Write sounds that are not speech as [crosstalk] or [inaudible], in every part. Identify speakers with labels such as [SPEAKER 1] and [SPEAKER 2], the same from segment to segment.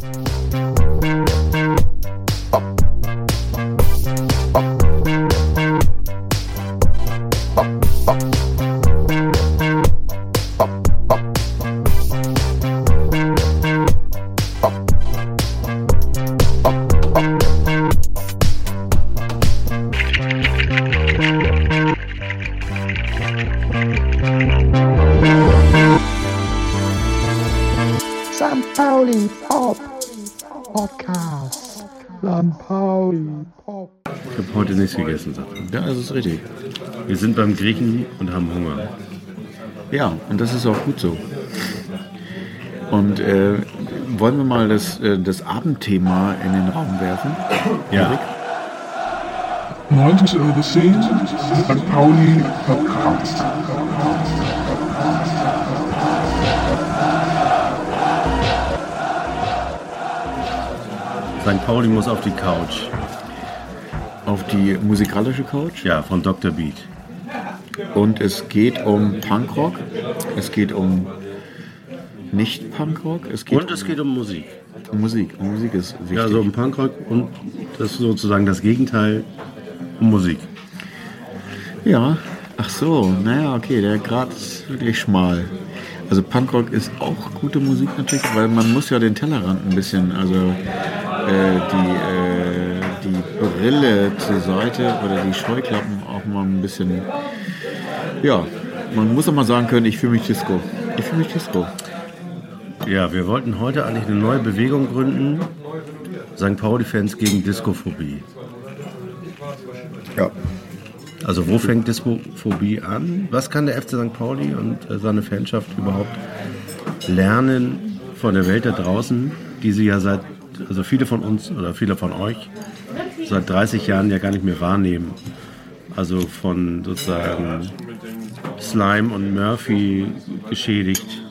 [SPEAKER 1] St.
[SPEAKER 2] ist richtig.
[SPEAKER 3] Wir sind beim Griechen und haben Hunger.
[SPEAKER 2] Ja, und das ist auch gut so. Und äh, wollen wir mal das, äh, das Abendthema in den Raum werfen?
[SPEAKER 3] Ja.
[SPEAKER 1] 90 Uhr 10 St. Pauli Podcast.
[SPEAKER 3] St. Pauli muss auf die Couch.
[SPEAKER 2] Auf die musikalische Couch.
[SPEAKER 3] Ja, von Dr. Beat.
[SPEAKER 2] Und es geht um Punkrock. Es geht um nicht Punkrock. Es geht
[SPEAKER 3] Und es geht um Musik.
[SPEAKER 2] um Musik. Um Musik ist wichtig.
[SPEAKER 3] Ja, also um Punkrock und das ist sozusagen das Gegenteil um Musik.
[SPEAKER 2] Ja, ach so, naja, okay, der Grad ist wirklich schmal. Also Punkrock ist auch gute Musik natürlich, weil man muss ja den Tellerrand ein bisschen, also äh, die, äh, die Brille zur Seite oder die Scheuklappen auch mal ein bisschen, ja, man muss auch mal sagen können, ich fühle mich Disco. Ich fühle mich Disco.
[SPEAKER 3] Ja, wir wollten heute eigentlich eine neue Bewegung gründen. St. Pauli-Fans gegen Diskophobie.
[SPEAKER 2] Ja.
[SPEAKER 3] Also wo fängt Diskophobie an? Was kann der FC St. Pauli und äh, seine Fanschaft überhaupt lernen von der Welt da draußen, die sie ja seit, also viele von uns oder viele von euch seit 30 Jahren ja gar nicht mehr wahrnehmen. Also von sozusagen Slime und Murphy geschädigt.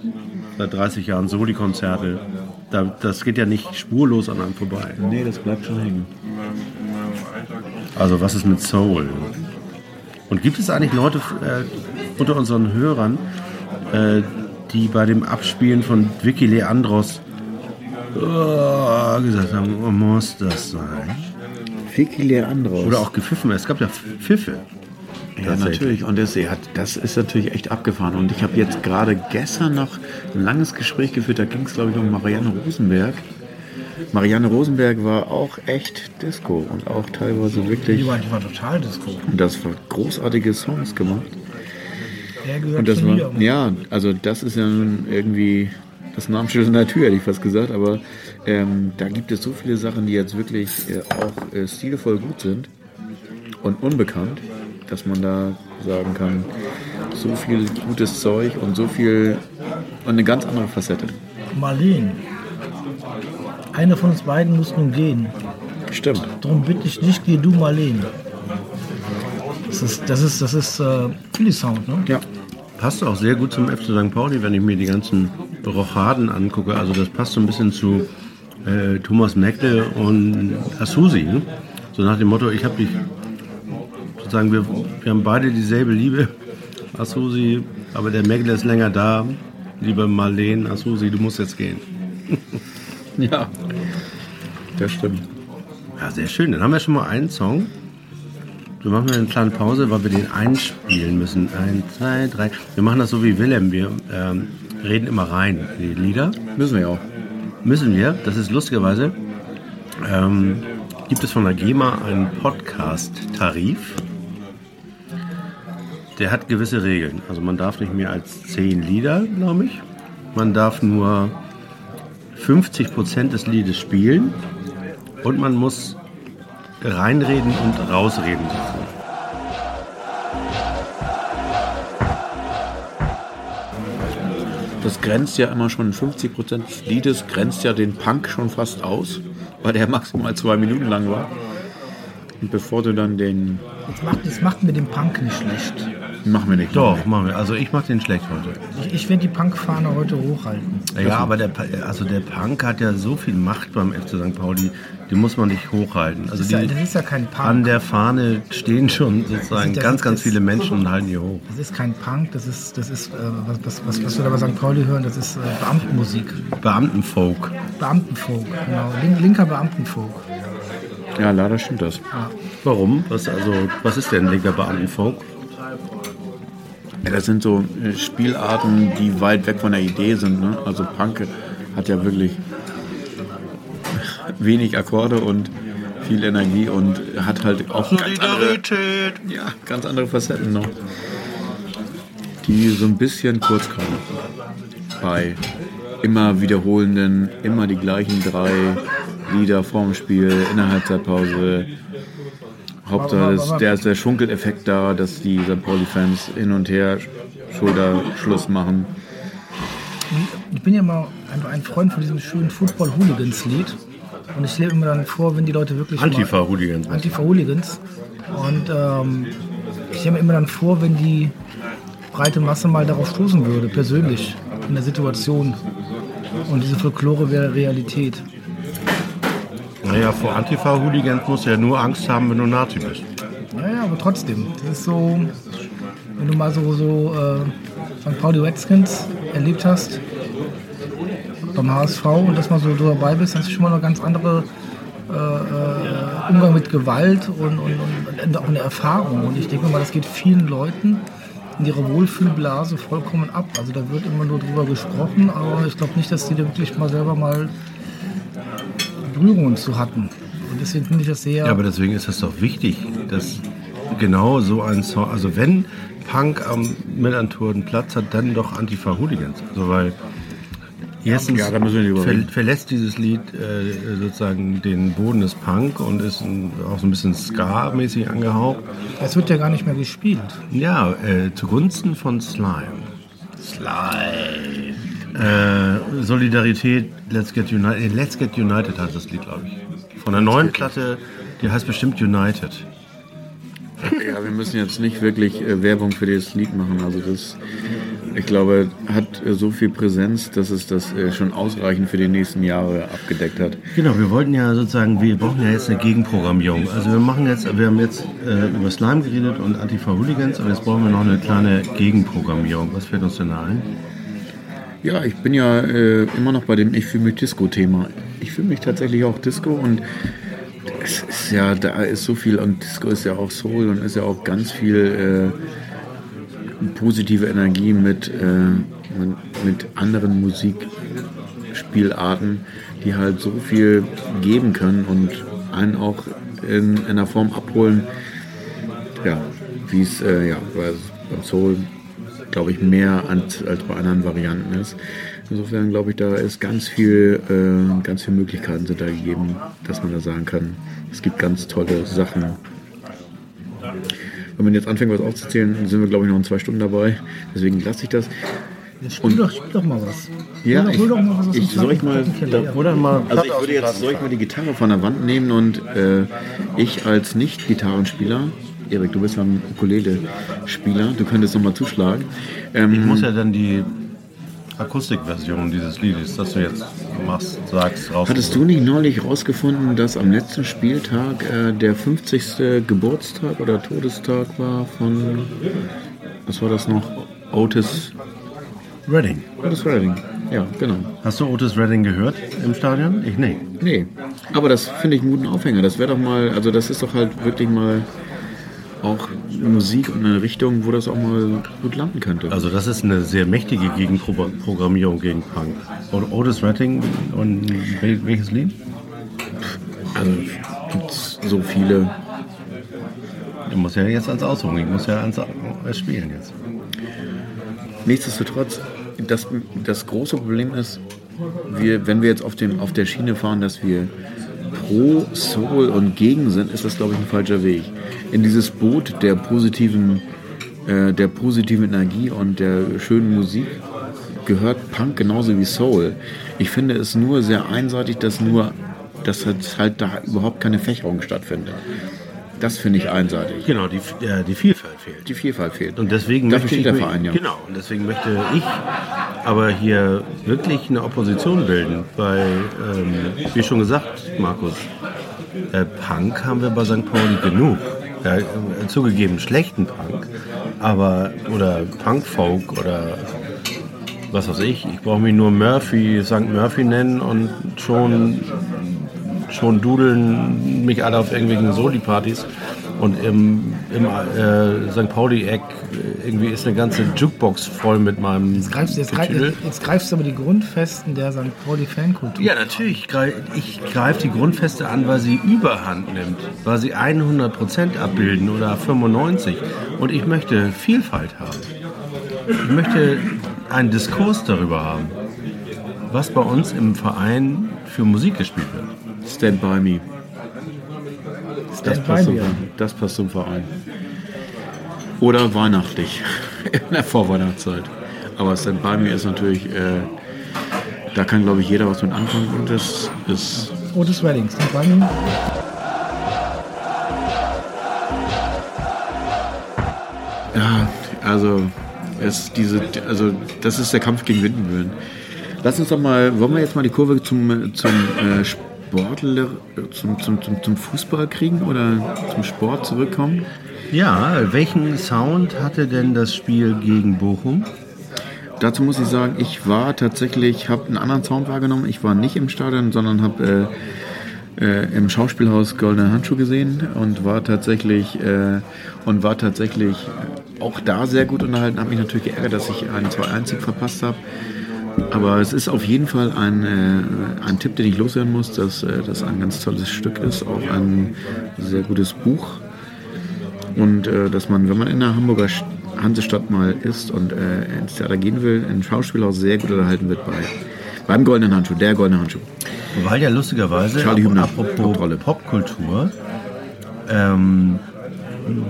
[SPEAKER 3] Seit 30 Jahren Soli-Konzerte. Da, das geht ja nicht spurlos an einem vorbei.
[SPEAKER 2] Nee, das bleibt schon hängen.
[SPEAKER 3] Also was ist mit Soul? Und gibt es eigentlich Leute äh, unter unseren Hörern, äh, die bei dem Abspielen von Vicky Leandros oh, gesagt haben, oh, muss das sein?
[SPEAKER 2] Vicky Leandros.
[SPEAKER 3] Oder auch gepfiffen. Es gab ja Pfiffe.
[SPEAKER 2] Ja, natürlich. Und das, ja, das ist natürlich echt abgefahren. Und ich habe jetzt gerade gestern noch ein langes Gespräch geführt. Da ging es, glaube ich, um Marianne Rosenberg. Marianne Rosenberg war auch echt Disco und auch teilweise wirklich.
[SPEAKER 4] Die war, die war total Disco.
[SPEAKER 2] Und das war großartige Songs gemacht.
[SPEAKER 4] Gehört
[SPEAKER 2] Und das war, ja, also das ist ja nun irgendwie das Namensschild der Tür, hätte ich fast gesagt. Aber ähm, da gibt es so viele Sachen, die jetzt wirklich äh, auch äh, stilvoll gut sind und unbekannt, dass man da sagen kann, so viel gutes Zeug und so viel und eine ganz andere Facette.
[SPEAKER 4] Marleen. Einer von uns beiden muss nun gehen.
[SPEAKER 2] Stimmt.
[SPEAKER 4] Darum bitte ich dich, geh du Marleen. Das ist, das ist, das ist äh, Philly Sound, ne?
[SPEAKER 2] Ja.
[SPEAKER 3] Passt auch sehr gut zum FC St. Pauli, wenn ich mir die ganzen Rochaden angucke. Also das passt so ein bisschen zu äh, Thomas Meckle und Asusi. Ne? So nach dem Motto, ich habe dich, sozusagen, wir, wir haben beide dieselbe Liebe, Asusi, aber der Meckle ist länger da. Liebe Marlene, Asusi, du musst jetzt gehen. [laughs]
[SPEAKER 2] Ja. Das stimmt.
[SPEAKER 3] Ja, sehr schön. Dann haben wir schon mal einen Song. Wir machen eine kleine Pause, weil wir den einspielen müssen. Eins, zwei, drei. Wir machen das so wie Willem. Wir ähm, reden immer rein. Die Lieder
[SPEAKER 2] Müssen wir auch.
[SPEAKER 3] müssen wir. Das ist lustigerweise. Ähm, gibt es von der GEMA einen Podcast-Tarif. Der hat gewisse Regeln. Also man darf nicht mehr als zehn Lieder, glaube ich. Man darf nur 50 Prozent des Liedes spielen und man muss reinreden und rausreden.
[SPEAKER 2] Das grenzt ja immer schon 50% des Liedes, grenzt ja den Punk schon fast aus, weil der [laughs] maximal zwei Minuten lang war. Und bevor du dann den.
[SPEAKER 4] Jetzt macht, jetzt macht mir den Punk nicht schlecht.
[SPEAKER 2] Machen wir nicht.
[SPEAKER 3] Doch, machen wir. Also ich mach den schlecht heute.
[SPEAKER 4] Ich, ich werde die Punkfahne heute hochhalten.
[SPEAKER 3] Ja, aber der, also der Punk hat ja so viel Macht beim FC St. Pauli, die muss man nicht hochhalten. Also
[SPEAKER 4] Das ist ja, das ist ja kein Punk.
[SPEAKER 3] an der Fahne stehen schon sozusagen
[SPEAKER 4] Das ist-
[SPEAKER 3] ganz, ganz
[SPEAKER 4] das-
[SPEAKER 3] viele Menschen und halten die hoch.
[SPEAKER 4] Das ist kein Punk, das ist, das ist äh, was, was, was, wir da bei St. Pauli hören, das ist äh, Beamtenmusik.
[SPEAKER 3] Beamtenfolk.
[SPEAKER 4] Beamtenfolk, genau. Link, linker Beamtenfolk.
[SPEAKER 2] Ja, leider stimmt das.
[SPEAKER 3] Warum? Was, also, was ist denn linker Beamtenfolk?
[SPEAKER 2] Das sind so äh, Spielarten, die weit weg von der Idee sind. Ne? Also Punk hat ja wirklich wenig Akkorde und viel Energie und hat halt auch ganz andere, ja, ganz andere Facetten noch, die so ein bisschen kurz kommen. Bei immer wiederholenden, immer die gleichen drei Lieder vorm Spiel, in der Halbzeitpause. Hauptsache, ist, der ist der Schunkeleffekt da, dass die St. Pauli-Fans hin und her Schulterschluss machen.
[SPEAKER 4] Ich bin ja mal ein, ein Freund von diesem schönen Football-Hooligans-Lied. Und ich stelle mir dann vor, wenn die Leute wirklich.
[SPEAKER 3] Antifa-Hooligans.
[SPEAKER 4] Antifa-Hooligans. Und ähm, ich stelle mir immer dann vor, wenn die breite Masse mal darauf stoßen würde, persönlich, in der Situation. Und diese Folklore wäre Realität.
[SPEAKER 3] Naja, vor Antifa-Hooligans musst du ja nur Angst haben, wenn du Nazi bist.
[SPEAKER 4] Naja, aber trotzdem. Das ist so, wenn du mal so, so äh, St. Pauli Redskins erlebt hast, beim HSV und dass mal so dabei bist, dann ist schon mal eine ganz andere äh, äh, Umgang mit Gewalt und, und, und auch eine Erfahrung. Und ich denke mal, das geht vielen Leuten in ihrer Wohlfühlblase vollkommen ab. Also da wird immer nur drüber gesprochen, aber ich glaube nicht, dass die da wirklich mal selber mal Berührungen zu hatten. Und deswegen finde ich das sehr.
[SPEAKER 3] Ja, aber deswegen ist es doch wichtig, dass genau so ein Song, also wenn Punk am Millantor einen Platz hat, dann doch Antifa-Hooligans. Also weil erstens
[SPEAKER 2] Ja,
[SPEAKER 3] ver verlässt dieses Lied äh, sozusagen den Boden des Punk und ist ein, auch so ein bisschen Ska-mäßig angehaucht.
[SPEAKER 4] Es wird ja gar nicht mehr gespielt.
[SPEAKER 3] Ja, äh, zugunsten von Slime. Slime. Äh, Solidarität, Let's Get United. äh, Let's Get United heißt das Lied, glaube ich. Von der neuen Platte, die heißt bestimmt United.
[SPEAKER 2] Ja, wir müssen jetzt nicht wirklich äh, Werbung für das Lied machen. Also das, ich glaube, hat äh, so viel Präsenz, dass es das äh, schon ausreichend für die nächsten Jahre abgedeckt hat.
[SPEAKER 3] Genau, wir wollten ja sozusagen, wir brauchen ja jetzt eine Gegenprogrammierung. Also wir machen jetzt, wir haben jetzt äh, über Slime geredet und Antifa-Hooligans, aber jetzt brauchen wir noch eine kleine Gegenprogrammierung. Was fällt uns denn da ein?
[SPEAKER 2] Ja, ich bin ja äh, immer noch bei dem Ich fühle mich Disco-Thema. Ich fühle mich tatsächlich auch Disco und es ist ja, da ist so viel und Disco ist ja auch Soul und ist ja auch ganz viel äh, positive Energie mit, äh, mit, anderen Musikspielarten, die halt so viel geben können und einen auch in, in einer Form abholen, ja, wie es äh, ja, bei- beim Soul glaube ich, mehr als, als bei anderen Varianten ist. Insofern glaube ich, da ist ganz viel, äh, ganz viele Möglichkeiten sind da gegeben, dass man da sagen kann, es gibt ganz tolle Sachen. Wenn man jetzt anfängt, was aufzuzählen, sind wir, glaube ich, noch in zwei Stunden dabei. Deswegen lasse ich das.
[SPEAKER 4] Spiel, doch, spiel doch mal was.
[SPEAKER 2] Ja,
[SPEAKER 4] hol, doch-
[SPEAKER 2] ich,
[SPEAKER 4] hol doch mal was
[SPEAKER 2] ich, soll ich mal.
[SPEAKER 3] Oder mal
[SPEAKER 2] also ich würde jetzt, soll ich mal die Gitarre von der Wand nehmen und äh, ich als Nicht-Gitarrenspieler, Erik, du bist ja ein Ukulele-Spieler, du könntest noch mal zuschlagen. Ähm,
[SPEAKER 3] Ich muss ja dann die Akustikversion dieses Liedes, das du jetzt machst, sagst, raus.
[SPEAKER 2] Hattest du nicht neulich rausgefunden, dass am letzten Spieltag äh, der 50. Geburtstag oder Todestag war von, was war das noch? Otis,
[SPEAKER 3] Redding.
[SPEAKER 2] Otis Redding. Ja, genau.
[SPEAKER 3] Hast du Otis Redding gehört im Stadion? Ich nee.
[SPEAKER 2] Nee, aber das finde ich einen guten Aufhänger. Das wäre doch mal, also das ist doch halt wirklich mal auch Musik und eine Richtung, wo das auch mal gut landen könnte.
[SPEAKER 3] Also das ist eine sehr mächtige Gegenprogrammierung gegen Punk. Und Otis Redding und wel- welches Lied?
[SPEAKER 2] Also gibt es so viele.
[SPEAKER 3] Du musst ja jetzt ans Aussuchen, ich muss ja ans ans Spielen jetzt.
[SPEAKER 2] Nichtsdestotrotz, das, das große Problem ist, wir, wenn wir jetzt auf, dem, auf der Schiene fahren, dass wir pro Soul und gegen sind, ist das, glaube ich, ein falscher Weg. In dieses Boot der positiven, äh, der positiven Energie und der schönen Musik gehört Punk genauso wie Soul. Ich finde es nur sehr einseitig, dass nur, dass halt, da überhaupt keine Fächerung stattfindet. Das finde ich einseitig.
[SPEAKER 3] Genau, die, äh, die Vielfalt fehlt.
[SPEAKER 2] Die Vielfalt fehlt.
[SPEAKER 3] Und deswegen
[SPEAKER 2] Dafür
[SPEAKER 3] möchte
[SPEAKER 2] steht
[SPEAKER 3] ich
[SPEAKER 2] der Verein, ja.
[SPEAKER 3] Genau, und deswegen möchte ich aber hier wirklich eine Opposition bilden, weil, ähm, wie schon gesagt, Markus, äh, Punk haben wir bei St. Pauli genug. Ja, äh, zugegeben schlechten Punk, aber oder Punk-Folk oder was weiß ich. Ich brauche mich nur Murphy, St. Murphy nennen und schon schon dudeln mich alle auf irgendwelchen Soli-Partys. Und im, im äh, St. Pauli-Eck irgendwie ist eine ganze Jukebox voll mit meinem
[SPEAKER 4] Jetzt greifst, jetzt, greif,
[SPEAKER 3] Getüdel.
[SPEAKER 4] jetzt greifst du aber die Grundfesten der St. Pauli-Fankultur.
[SPEAKER 3] Ja, natürlich. Ich greife die Grundfeste an, weil sie Überhand nimmt, weil sie 100% abbilden oder 95%. Und ich möchte Vielfalt haben. Ich möchte einen Diskurs darüber haben, was bei uns im Verein für Musik gespielt wird.
[SPEAKER 2] Stand by me. Das
[SPEAKER 4] Stand
[SPEAKER 2] passt,
[SPEAKER 4] by
[SPEAKER 2] zum,
[SPEAKER 4] me.
[SPEAKER 2] das passt zum Verein. Oder weihnachtlich. [laughs] In der Vorweihnachtszeit. Aber Stand by me ist natürlich, äh, da kann glaube ich jeder was mit anfangen und das ist
[SPEAKER 4] Otis by me.
[SPEAKER 2] Ja, also, es, diese, also das ist der Kampf gegen Windmühlen. Lass uns doch mal, wollen wir jetzt mal die Kurve zum, zum äh, Sportler, zum, zum, zum, zum Fußball kriegen oder zum Sport zurückkommen?
[SPEAKER 3] Ja, welchen Sound hatte denn das Spiel gegen Bochum?
[SPEAKER 2] Dazu muss ich sagen, ich war tatsächlich, habe einen anderen Sound wahrgenommen. Ich war nicht im Stadion, sondern habe äh, äh, im Schauspielhaus Goldene Handschuh gesehen und war tatsächlich äh, und war tatsächlich auch da sehr gut unterhalten. Habe mich natürlich geärgert, dass ich einen 2-1-Sieg verpasst habe. Aber es ist auf jeden Fall ein, äh, ein Tipp, den ich loswerden muss, dass äh, das ein ganz tolles Stück ist, auch ein sehr gutes Buch. Und äh, dass man, wenn man in der Hamburger Hansestadt mal ist und äh, ins Theater gehen will, ein Schauspielhaus sehr gut unterhalten wird bei, beim Goldenen Handschuh, der Goldene Handschuh.
[SPEAKER 3] Weil ja lustigerweise,
[SPEAKER 2] Charlie Hübner,
[SPEAKER 3] apropos. Popkultur, ähm,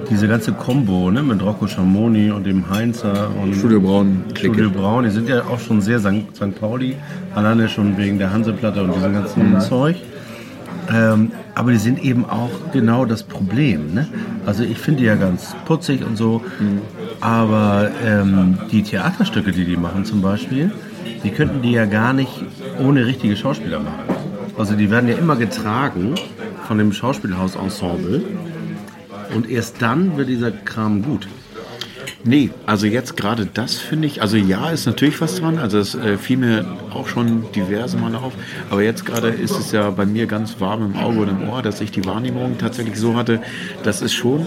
[SPEAKER 3] diese ganze Kombo ne, mit Rocco Schamoni und dem Heinzer und
[SPEAKER 2] Studio Braun.
[SPEAKER 3] Studio Braun, die sind ja auch schon sehr St. St. Pauli, alleine schon wegen der Hanseplatte und diesem ganzen Zeug. Ähm, aber die sind eben auch genau das Problem. Ne? Also ich finde die ja ganz putzig und so, aber ähm, die Theaterstücke, die die machen zum Beispiel, die könnten die ja gar nicht ohne richtige Schauspieler machen. Also die werden ja immer getragen von dem Schauspielhausensemble und erst dann wird dieser Kram gut.
[SPEAKER 2] Nee, also jetzt gerade das finde ich, also ja, ist natürlich was dran, also es äh, fiel mir auch schon diverse Male auf, aber jetzt gerade ist es ja bei mir ganz warm im Auge und im Ohr, dass ich die Wahrnehmung tatsächlich so hatte, dass es schon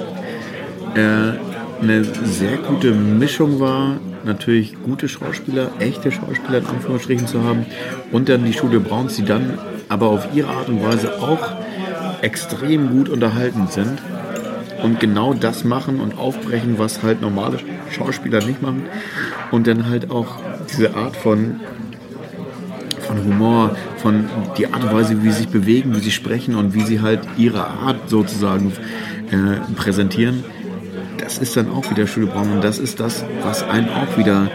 [SPEAKER 2] äh, eine sehr gute Mischung war, natürlich gute Schauspieler, echte Schauspieler in Anführungsstrichen zu haben und dann die Studio Browns, die dann aber auf ihre Art und Weise auch extrem gut unterhalten sind und genau das machen und aufbrechen, was halt normale Schauspieler nicht machen. Und dann halt auch diese Art von, von Humor, von die Art und Weise, wie sie sich bewegen, wie sie sprechen und wie sie halt ihre Art sozusagen äh, präsentieren. Das ist dann auch wieder Studio Braun und das ist das, was einen auch wieder,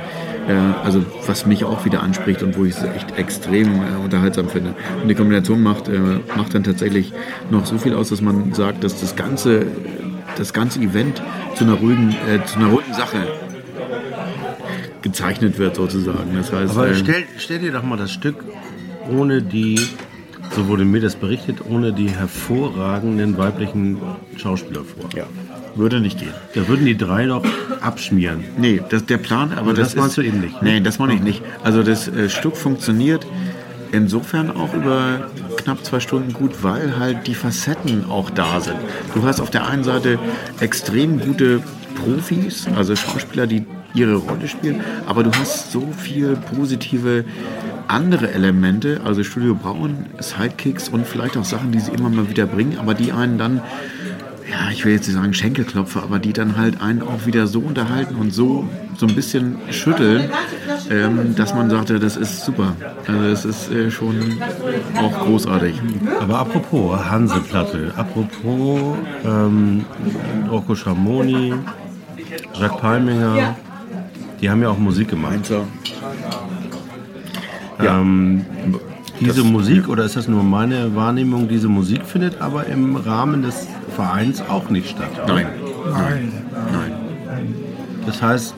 [SPEAKER 2] äh, also was mich auch wieder anspricht und wo ich es echt extrem äh, unterhaltsam finde. Und die Kombination macht, äh, macht dann tatsächlich noch so viel aus, dass man sagt, dass das ganze das ganze Event zu einer ruhigen, äh, zu einer ruhigen Sache gezeichnet wird sozusagen. Das heißt,
[SPEAKER 3] Aber
[SPEAKER 2] äh,
[SPEAKER 3] stell, stell dir doch mal das Stück ohne die, so wurde mir das berichtet, ohne die hervorragenden weiblichen Schauspieler vor.
[SPEAKER 2] ja, würde nicht gehen.
[SPEAKER 3] Da würden die drei doch abschmieren.
[SPEAKER 2] Nee, das, der Plan, aber
[SPEAKER 3] Und das
[SPEAKER 2] das,
[SPEAKER 3] meinst
[SPEAKER 2] ist,
[SPEAKER 3] du eben nicht, ne?
[SPEAKER 2] Nee, das meine ich nicht. Also das äh, Stück funktioniert insofern auch über knapp zwei Stunden gut, weil halt die Facetten auch da sind. Du hast auf der einen Seite extrem gute Profis, also Schauspieler, die ihre Rolle spielen, aber du hast so viel positive andere Elemente, also Studio Braun, Sidekicks und vielleicht auch Sachen, die sie immer mal wieder bringen, aber die einen dann ja, ich will jetzt nicht sagen Schenkelklopfer, aber die dann halt einen auch wieder so unterhalten und so, so ein bisschen schütteln, ähm, dass man sagte, das ist super. Also das ist äh, schon auch großartig.
[SPEAKER 3] Aber apropos Hanseplatte, apropos ähm, Rocco Schamoni, Jacques Palminger, die haben ja auch Musik gemacht.
[SPEAKER 2] Ja.
[SPEAKER 3] Ähm, diese
[SPEAKER 2] Das-
[SPEAKER 3] Musik, oder ist das nur meine Wahrnehmung, diese Musik findet aber im Rahmen des Vereins auch nicht statt. oder?
[SPEAKER 2] Nein,
[SPEAKER 4] Nein.
[SPEAKER 2] nein.
[SPEAKER 3] Das heißt,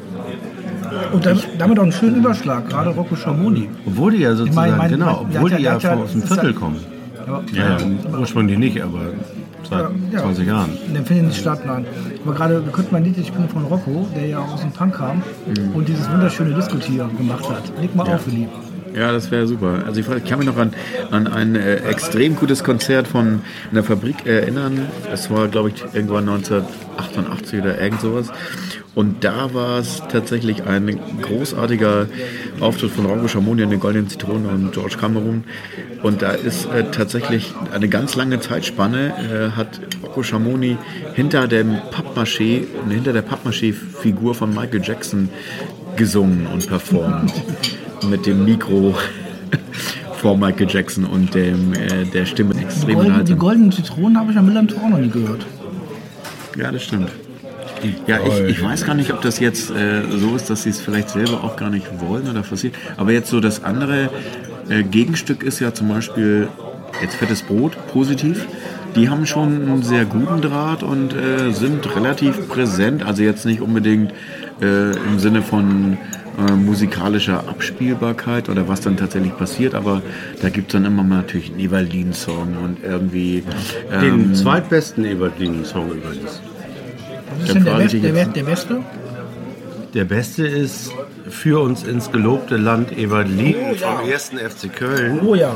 [SPEAKER 4] Und dann, damit auch einen schönen Überschlag, gerade Rocco Schamoni.
[SPEAKER 3] obwohl die ja sozusagen,
[SPEAKER 4] mein-
[SPEAKER 3] genau,
[SPEAKER 4] mein- der
[SPEAKER 3] obwohl die
[SPEAKER 4] ja-
[SPEAKER 3] ja aus dem Viertel kommen.
[SPEAKER 4] Ja,
[SPEAKER 3] Ja, ja, ursprünglich nicht, aber seit
[SPEAKER 4] Ja.
[SPEAKER 3] 20 Jahren.
[SPEAKER 4] Film nicht statt, nein. Aber gerade, wir könnten mal ein Lied spielen von Rocco, der ja aus dem Punk kam
[SPEAKER 3] Mhm.
[SPEAKER 4] und dieses wunderschöne Diskutier gemacht hat. Leg mal auf, Willi.
[SPEAKER 2] Ja, das wäre super. Also ich, ich kann mich noch an, an ein äh, extrem gutes Konzert von einer Fabrik erinnern. Es war, glaube ich, irgendwann 1988 oder irgend sowas. Und da war es tatsächlich ein großartiger Auftritt von Rocco Schamoni in den Goldenen Zitronen und George Cameron. Und da ist äh, tatsächlich eine ganz lange Zeitspanne, äh, hat Rocco Schamoni hinter dem Pappmaché, hinter der Pappmaché-Figur von Michael Jackson gesungen und performt. mit dem Mikro vor Michael Jackson und dem, äh, der Stimme
[SPEAKER 4] Die,
[SPEAKER 2] extrem
[SPEAKER 4] golden, die goldenen Zitronen habe ich am Millantor auch noch nie gehört.
[SPEAKER 2] Ja, das stimmt. Ja, ich, ich weiß gar nicht, ob das jetzt äh, so ist, dass sie es vielleicht selber auch gar nicht wollen oder passiert. Aber jetzt so das andere äh, Gegenstück ist ja zum Beispiel jetzt fettes Brot, positiv. Die haben schon einen sehr guten Draht und äh, sind relativ präsent. Also jetzt nicht unbedingt äh, im Sinne von äh, musikalischer Abspielbarkeit oder was dann tatsächlich passiert, aber da gibt es dann immer mal natürlich einen Evaldin-Song und irgendwie
[SPEAKER 3] Den
[SPEAKER 2] ähm,
[SPEAKER 3] zweitbesten Eberlin-Song übrigens.
[SPEAKER 4] Was ist denn der,
[SPEAKER 2] frage
[SPEAKER 4] Best,
[SPEAKER 2] ich
[SPEAKER 4] der, der Beste?
[SPEAKER 3] Der beste ist für uns ins gelobte Land Eberlin vom ersten FC Köln.
[SPEAKER 4] Oh ja.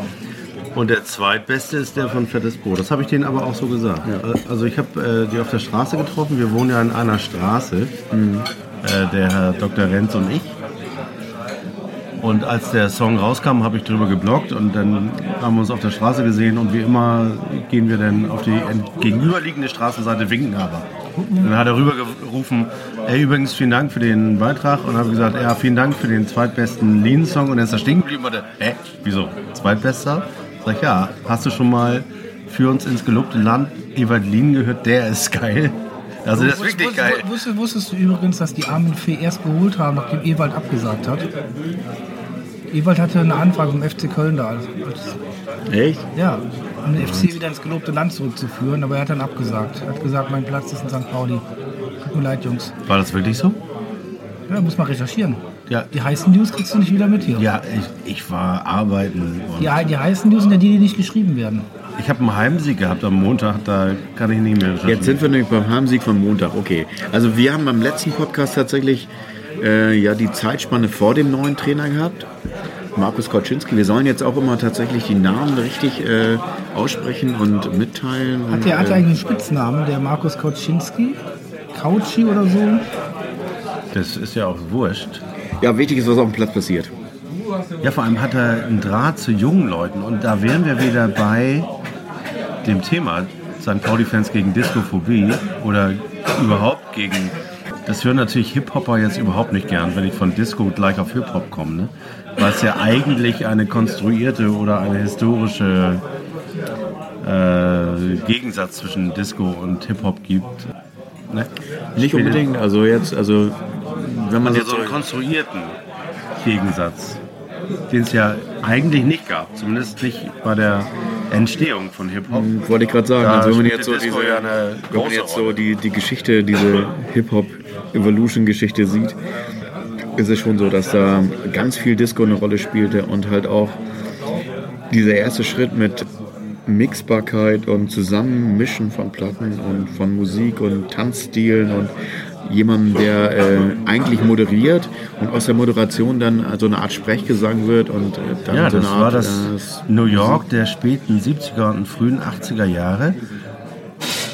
[SPEAKER 3] Und der zweitbeste ist der von Fettes Brot. Das habe ich denen aber auch so gesagt. Also ich habe äh, die auf der Straße getroffen. Wir wohnen ja in einer Straße, äh, der Herr Dr. Renz und ich. Und als der Song rauskam, habe ich drüber geblockt und dann haben wir uns auf der Straße gesehen und wie immer gehen wir dann auf die gegenüberliegende Straßenseite winken aber. Und dann hat er rübergerufen, ey übrigens vielen Dank für den Beitrag und habe gesagt, ja vielen Dank für den zweitbesten Lean-Song und dann ist er stehen geblieben und er, hä, wieso, zweitbester? Sag ich, ja, hast du schon mal für uns ins gelobte Land Ewald Lien gehört, der ist geil. Also das ist wirklich
[SPEAKER 4] Wusstest-
[SPEAKER 3] geil.
[SPEAKER 4] Wusstest, wusstest du übrigens, dass die Armin Fee erst geholt haben, nachdem Ewald abgesagt hat? Ewald hatte eine Anfrage vom FC Köln da. als-
[SPEAKER 2] Echt?
[SPEAKER 4] Ja, um den FC wieder ins gelobte Land zurückzuführen, aber er hat dann abgesagt. Er hat gesagt, mein Platz ist in St. Pauli. Tut mir leid, Jungs.
[SPEAKER 3] War das wirklich so?
[SPEAKER 4] Ja, muss mal recherchieren.
[SPEAKER 3] Ja.
[SPEAKER 4] Die heißen News kriegst du nicht wieder mit hier.
[SPEAKER 3] Ja, ich, ich war arbeiten und
[SPEAKER 4] Die, die heißen News sind ja die, die nicht geschrieben werden.
[SPEAKER 3] ich habe einen Heimsieg gehabt am Montag, da kann ich nicht mehr
[SPEAKER 2] Jetzt sind wir nämlich beim Heimsieg von Montag. Okay. Also wir haben beim letzten Podcast tatsächlich äh, ja die Zeitspanne vor dem neuen Trainer gehabt. Markus Koczynski. Wir sollen jetzt auch immer tatsächlich die Namen richtig äh, aussprechen und mitteilen.
[SPEAKER 4] Hat
[SPEAKER 2] und,
[SPEAKER 4] der, hat
[SPEAKER 2] äh,
[SPEAKER 4] eigentlich einen Spitznamen, der Markus Koczynski? Kautschi oder so?
[SPEAKER 3] Das ist ja auch wurscht.
[SPEAKER 2] Ja, wichtig ist, was auf dem Platz passiert.
[SPEAKER 3] Ja, vor allem hat er einen Draht zu jungen Leuten. Und da wären wir wieder bei dem Thema St. Pauli-Fans gegen Diskophobie oder überhaupt gegen. Das hören natürlich Hip-Hopper jetzt überhaupt nicht gern, wenn ich von Disco gleich auf Hip-Hop komme. Ne? Weil es ja eigentlich eine konstruierte oder eine historische äh, Gegensatz zwischen Disco und Hip-Hop gibt. Ne?
[SPEAKER 2] Nicht unbedingt. Also jetzt, also wenn man
[SPEAKER 3] Also
[SPEAKER 2] jetzt
[SPEAKER 3] so einen konstruierten Gegensatz, den es ja eigentlich nicht gab, zumindest nicht bei der Entstehung von Hip-Hop.
[SPEAKER 2] Wollte ich gerade sagen, also wenn man jetzt so, diese,
[SPEAKER 3] ja
[SPEAKER 2] wenn man jetzt so die, die Geschichte, diese Hip-Hop-Evolution-Geschichte sieht, ist es schon so, dass da ganz viel Disco eine Rolle spielte und halt auch dieser erste Schritt mit Mixbarkeit und Zusammenmischen von Platten und von Musik und Tanzstilen und jemandem, der äh, eigentlich moderiert und aus der Moderation dann so eine Art Sprechgesang wird und äh, dann
[SPEAKER 3] Ja,
[SPEAKER 2] so
[SPEAKER 3] das
[SPEAKER 2] eine
[SPEAKER 3] war
[SPEAKER 2] Art
[SPEAKER 3] das
[SPEAKER 2] äh,
[SPEAKER 3] New York der späten 70er und frühen 80er Jahre.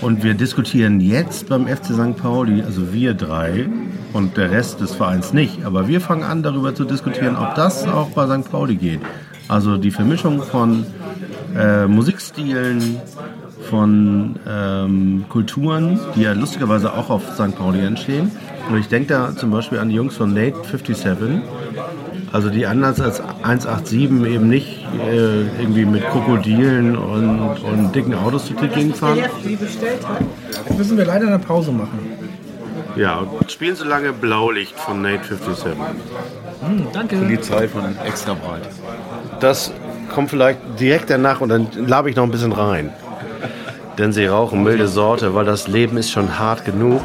[SPEAKER 3] Und wir diskutieren jetzt beim FC St. Pauli, also wir drei und der Rest des Vereins nicht, aber wir fangen an darüber zu diskutieren, ob das auch bei St. Pauli geht. Also die Vermischung von äh, Musikstilen, von ähm, Kulturen, die ja lustigerweise auch auf St. Pauli entstehen. Und ich denke da zum Beispiel an die Jungs von Nate 57, also die anders als 187 eben nicht äh, irgendwie mit Krokodilen und, und dicken Autos durch die Gegend fahren.
[SPEAKER 4] die bestellt hat. Jetzt müssen wir leider eine Pause machen.
[SPEAKER 3] Ja, spielen so lange Blaulicht von Nate 57.
[SPEAKER 4] Danke.
[SPEAKER 2] Polizei von extra breit.
[SPEAKER 3] Das kommt vielleicht direkt danach und dann labe ich noch ein bisschen rein denn sie rauchen milde Sorte, weil das Leben ist schon hart genug.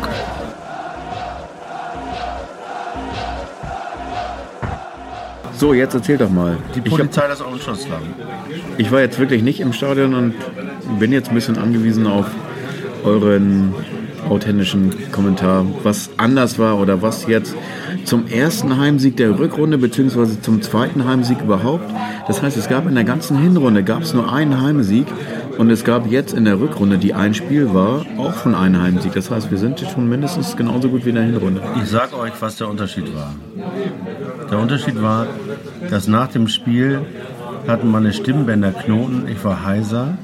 [SPEAKER 2] So, jetzt erzähl doch mal.
[SPEAKER 3] Die
[SPEAKER 2] Polizei hab,
[SPEAKER 3] das auch in Schottland.
[SPEAKER 2] Ich war jetzt wirklich nicht im Stadion und bin jetzt ein bisschen angewiesen auf euren authentischen Kommentar, was anders war oder was jetzt zum ersten Heimsieg der Rückrunde bzw. zum zweiten Heimsieg überhaupt. Das heißt, es gab in der ganzen Hinrunde gab es nur einen Heimsieg und es gab jetzt in der Rückrunde, die ein Spiel war, auch schon einen Heimsieg. Das heißt, wir sind schon mindestens genauso gut wie in der Hinrunde.
[SPEAKER 3] Ich sag euch, was der Unterschied war. Der Unterschied war, dass nach dem Spiel hatten meine Stimmbänder Knoten, ich war heiser.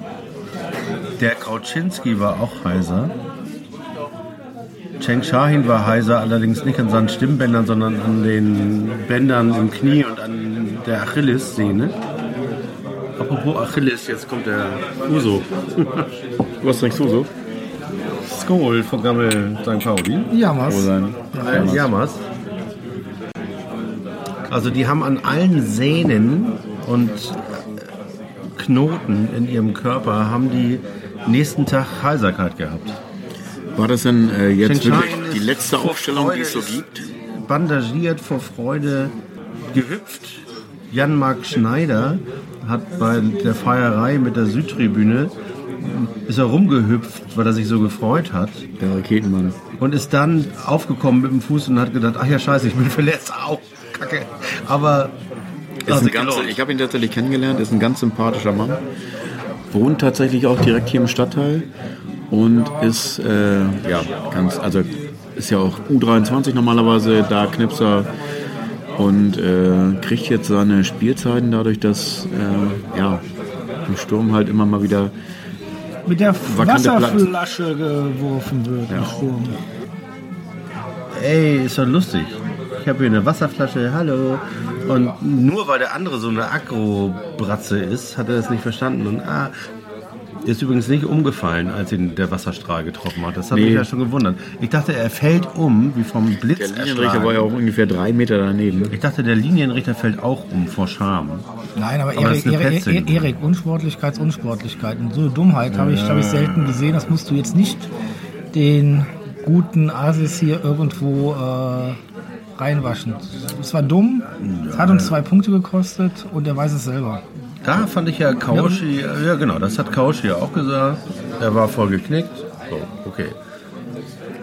[SPEAKER 3] Der Krautschinski war auch heiser. Cheng Shahin war heiser, allerdings nicht an seinen Stimmbändern, sondern an den Bändern im Knie und an der Achillessehne. Apropos Achilles, jetzt kommt der Uso. [laughs]
[SPEAKER 2] Was trinkst du so?
[SPEAKER 3] Skol von Gammel St. Pauli.
[SPEAKER 4] Ja, was?
[SPEAKER 2] sein?
[SPEAKER 3] Äh, Jamas. Also die haben an allen Sehnen und Knoten in ihrem Körper haben die nächsten Tag Heiserkeit gehabt.
[SPEAKER 2] War das denn äh, jetzt wirklich die letzte Aufstellung, die es so
[SPEAKER 3] Freude,
[SPEAKER 2] gibt?
[SPEAKER 3] Bandagiert vor Freude gehüpft. Jan-Marc Schneider hat bei der Feierei mit der Südtribüne ist er rumgehüpft, weil er sich so gefreut hat
[SPEAKER 2] Der Raketenmann.
[SPEAKER 3] und ist dann aufgekommen mit dem Fuß und hat gedacht, ach ja scheiße, ich bin verletzt, au, kacke. Aber
[SPEAKER 2] Ist ein ganz, ich habe ihn tatsächlich kennengelernt, ist ein ganz sympathischer Mann. Wohnt tatsächlich auch direkt hier im Stadtteil und ist äh, ja ganz, also ist ja auch U23 normalerweise, da Knipser und äh, kriegt jetzt seine Spielzeiten dadurch, dass äh, ja im Sturm halt immer mal wieder
[SPEAKER 4] Mit der. Wasserflasche geworfen wird im Sturm.
[SPEAKER 3] ey, ist doch lustig. Ich habe hier eine Wasserflasche, hallo. Und nur weil der andere so eine Agro-Bratze ist, hat er das nicht verstanden. Und ah, ist übrigens nicht umgefallen, als ihn der Wasserstrahl getroffen hat. Das hat
[SPEAKER 2] Nee.
[SPEAKER 3] mich ja schon gewundert. Ich dachte, er fällt um, wie vom Blitz
[SPEAKER 2] der Linienrichter
[SPEAKER 3] erschlagen.
[SPEAKER 2] war ja auch ungefähr drei Meter daneben.
[SPEAKER 3] Ich dachte, der Linienrichter fällt auch um vor Scham.
[SPEAKER 4] Nein, aber,
[SPEAKER 3] Aber
[SPEAKER 4] Erik. Erik, Erik, Unsportlichkeit, Unsportlichkeit. Und so eine Dummheit habe ich, hab ich selten gesehen. Das musst du jetzt nicht den guten Asis hier irgendwo äh, reinwaschen. Es war dumm, es hat uns zwei Punkte gekostet und er weiß es selber.
[SPEAKER 3] Da fand ich ja Kauschi, ja genau, das hat Kauschi ja auch gesagt. Er war voll geknickt. So, okay.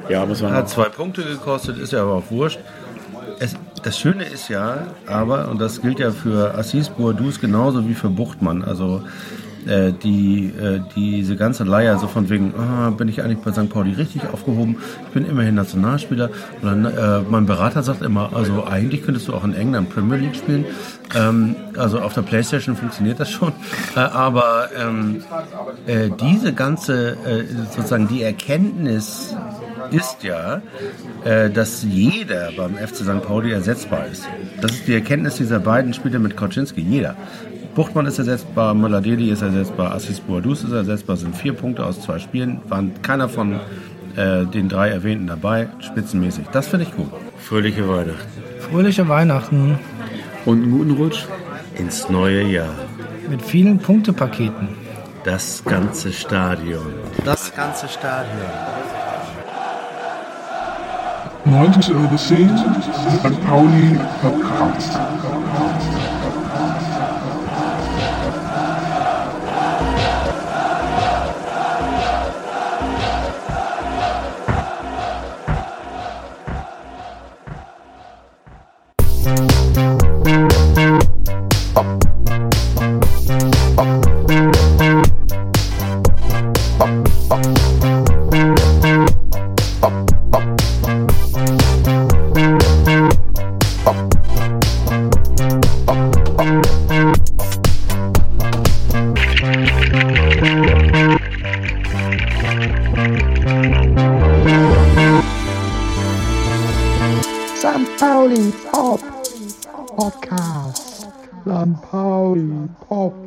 [SPEAKER 2] Ja, muss man
[SPEAKER 3] Hat zwei Punkte gekostet, ist ja aber auch wurscht. Es, das Schöne ist ja, aber, und das gilt ja für Assis Boadus genauso wie für Buchtmann, also äh, die, äh, diese ganze Leier so von wegen, ah, bin ich eigentlich bei St. Pauli richtig aufgehoben, ich bin immerhin Nationalspieler. Und dann, äh, mein Berater sagt immer, also eigentlich könntest du auch in England Premier League spielen. Ähm, also auf der Playstation funktioniert das schon. Äh, aber ähm, äh, diese ganze, äh, sozusagen die Erkenntnis ist ja, dass jeder beim FC St. Pauli ersetzbar ist. Das ist die Erkenntnis dieser beiden Spieler mit Koczynski. Jeder. Buchtmann ist ersetzbar, Möller-Deli ist ersetzbar, Assis Boadus ist ersetzbar, sind vier Punkte aus zwei Spielen, waren keiner von äh, den drei erwähnten dabei, spitzenmäßig. Das finde ich gut. Fröhliche Weihnachten.
[SPEAKER 4] Fröhliche Weihnachten
[SPEAKER 2] Und einen guten Rutsch.
[SPEAKER 3] Ins neue Jahr.
[SPEAKER 4] mit vielen Punktepaketen.
[SPEAKER 3] Das ganze Stadion. Das ganze Stadion.
[SPEAKER 1] 90 Euro 10, St. Pauli Podcast.